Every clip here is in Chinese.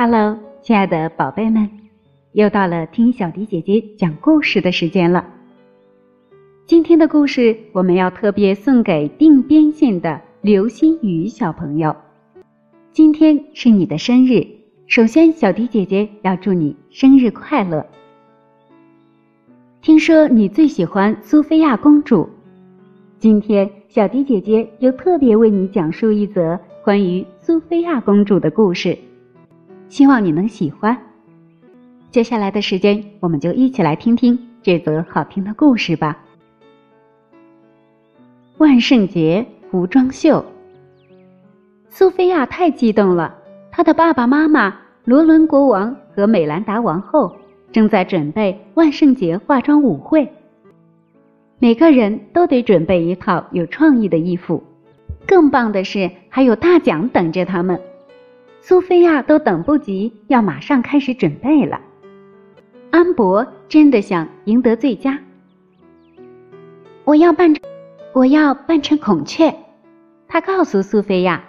Hello，亲爱的宝贝们，又到了听小迪姐姐讲故事的时间了。今天的故事我们要特别送给定边县的刘新宇小朋友。今天是你的生日，首先小迪姐姐要祝你生日快乐。听说你最喜欢苏菲亚公主，今天小迪姐姐又特别为你讲述一则关于苏菲亚公主的故事。希望你能喜欢。接下来的时间，我们就一起来听听这则好听的故事吧。万圣节服装秀，苏菲亚太激动了。她的爸爸妈妈罗伦国王和美兰达王后正在准备万圣节化妆舞会，每个人都得准备一套有创意的衣服。更棒的是，还有大奖等着他们。苏菲亚都等不及，要马上开始准备了。安博真的想赢得最佳。我要扮，我要扮成孔雀。他告诉苏菲亚：“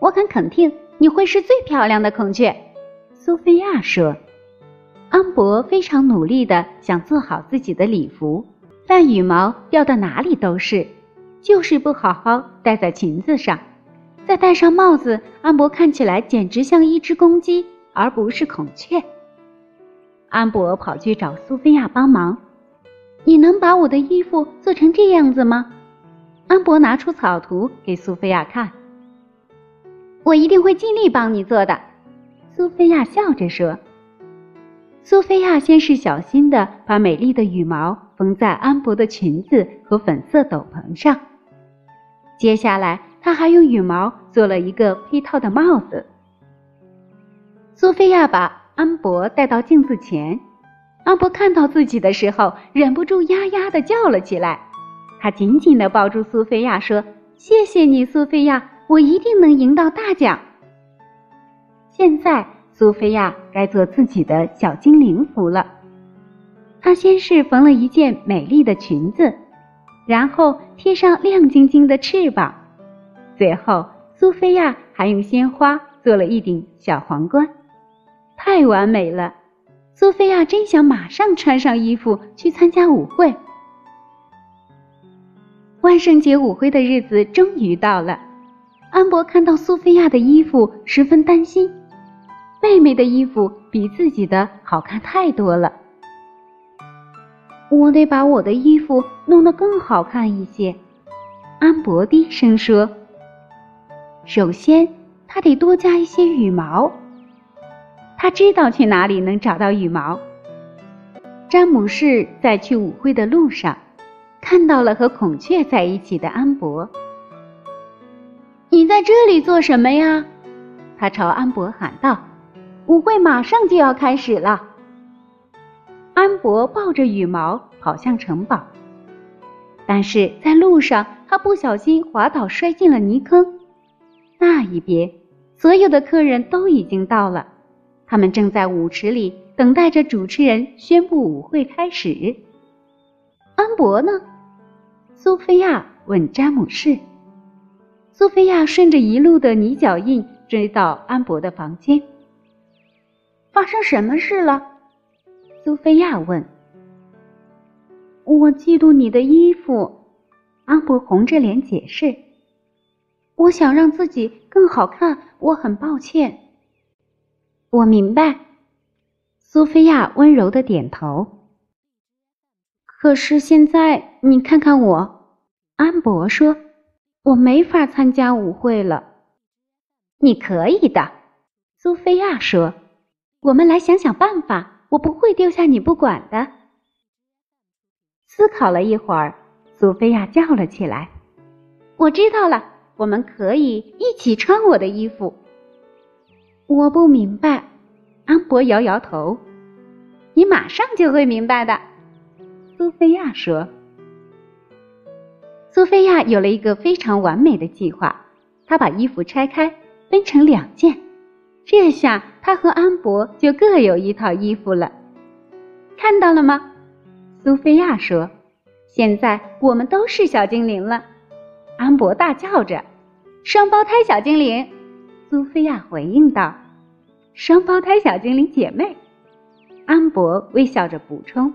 我敢肯定你会是最漂亮的孔雀。”苏菲亚说。安博非常努力的想做好自己的礼服，但羽毛掉到哪里都是，就是不好好戴在裙子上。再戴上帽子，安博看起来简直像一只公鸡，而不是孔雀。安博跑去找苏菲亚帮忙：“你能把我的衣服做成这样子吗？”安博拿出草图给苏菲亚看：“我一定会尽力帮你做的。”苏菲亚笑着说。苏菲亚先是小心地把美丽的羽毛缝在安博的裙子和粉色斗篷上，接下来。他还用羽毛做了一个配套的帽子。苏菲亚把安博带到镜子前，安博看到自己的时候，忍不住呀呀的叫了起来。他紧紧的抱住苏菲亚，说：“谢谢你，苏菲亚，我一定能赢到大奖。”现在，苏菲亚该做自己的小精灵服了。她先是缝了一件美丽的裙子，然后贴上亮晶晶的翅膀。最后，苏菲亚还用鲜花做了一顶小皇冠，太完美了。苏菲亚真想马上穿上衣服去参加舞会。万圣节舞会的日子终于到了，安博看到苏菲亚的衣服，十分担心。妹妹的衣服比自己的好看太多了，我得把我的衣服弄得更好看一些。安博低声说。首先，他得多加一些羽毛。他知道去哪里能找到羽毛。詹姆士在去舞会的路上，看到了和孔雀在一起的安博。你在这里做什么呀？他朝安博喊道：“舞会马上就要开始了。”安博抱着羽毛跑向城堡，但是在路上他不小心滑倒，摔进了泥坑。那一边，所有的客人都已经到了，他们正在舞池里等待着主持人宣布舞会开始。安博呢？苏菲亚问詹姆士。苏菲亚顺着一路的泥脚印追到安博的房间。发生什么事了？苏菲亚问。我嫉妒你的衣服，安博红着脸解释。我想让自己更好看，我很抱歉。我明白，苏菲亚温柔的点头。可是现在你看看我，安博说，我没法参加舞会了。你可以的，苏菲亚说，我们来想想办法，我不会丢下你不管的。思考了一会儿，苏菲亚叫了起来：“我知道了。”我们可以一起穿我的衣服。我不明白，安博摇摇头。你马上就会明白的，苏菲亚说。苏菲亚有了一个非常完美的计划，她把衣服拆开，分成两件，这下她和安博就各有一套衣服了。看到了吗？苏菲亚说。现在我们都是小精灵了。安博大叫着：“双胞胎小精灵！”苏菲亚回应道：“双胞胎小精灵姐妹。安博微笑着补充。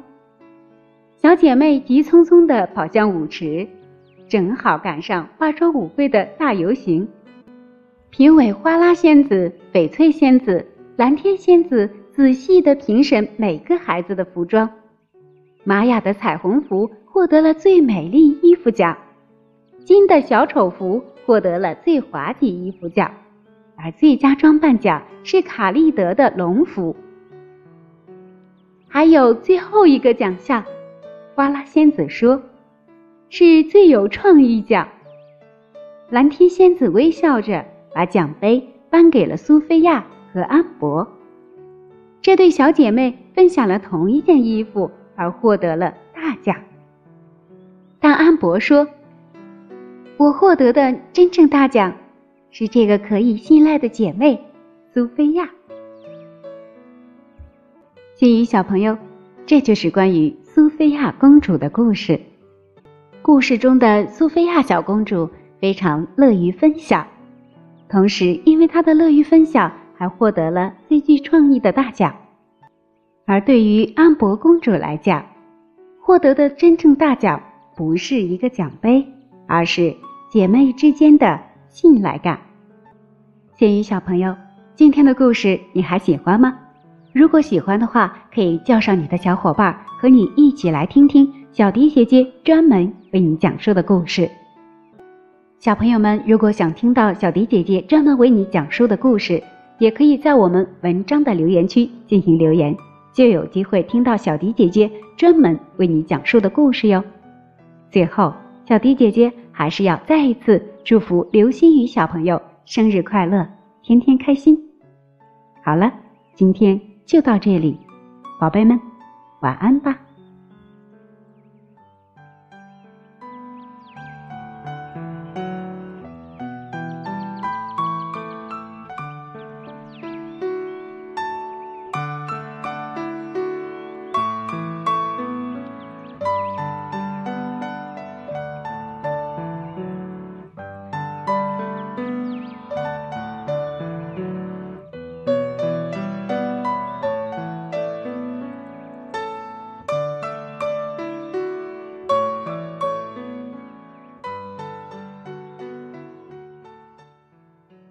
小姐妹急匆匆地跑向舞池，正好赶上化妆舞会的大游行。评委花拉仙子、翡翠仙子、蓝天仙子仔细地评审每个孩子的服装。玛雅的彩虹服获得了最美丽衣服奖，金的小丑服获得了最滑稽衣服奖，而最佳装扮奖是卡利德的龙服。还有最后一个奖项，花拉仙子说，是最有创意奖。蓝天仙子微笑着把奖杯颁给了苏菲亚和安博。这对小姐妹分享了同一件衣服。而获得了大奖。但安博说：“我获得的真正大奖是这个可以信赖的姐妹苏菲亚。”金鱼小朋友，这就是关于苏菲亚公主的故事。故事中的苏菲亚小公主非常乐于分享，同时因为她的乐于分享，还获得了最具创意的大奖。而对于安博公主来讲，获得的真正大奖不是一个奖杯，而是姐妹之间的信赖感。鉴于小朋友，今天的故事你还喜欢吗？如果喜欢的话，可以叫上你的小伙伴和你一起来听听小迪姐姐专门为你讲述的故事。小朋友们，如果想听到小迪姐姐专门为你讲述的故事，也可以在我们文章的留言区进行留言。就有机会听到小迪姐姐专门为你讲述的故事哟。最后，小迪姐姐还是要再一次祝福刘星宇小朋友生日快乐，天天开心。好了，今天就到这里，宝贝们，晚安吧。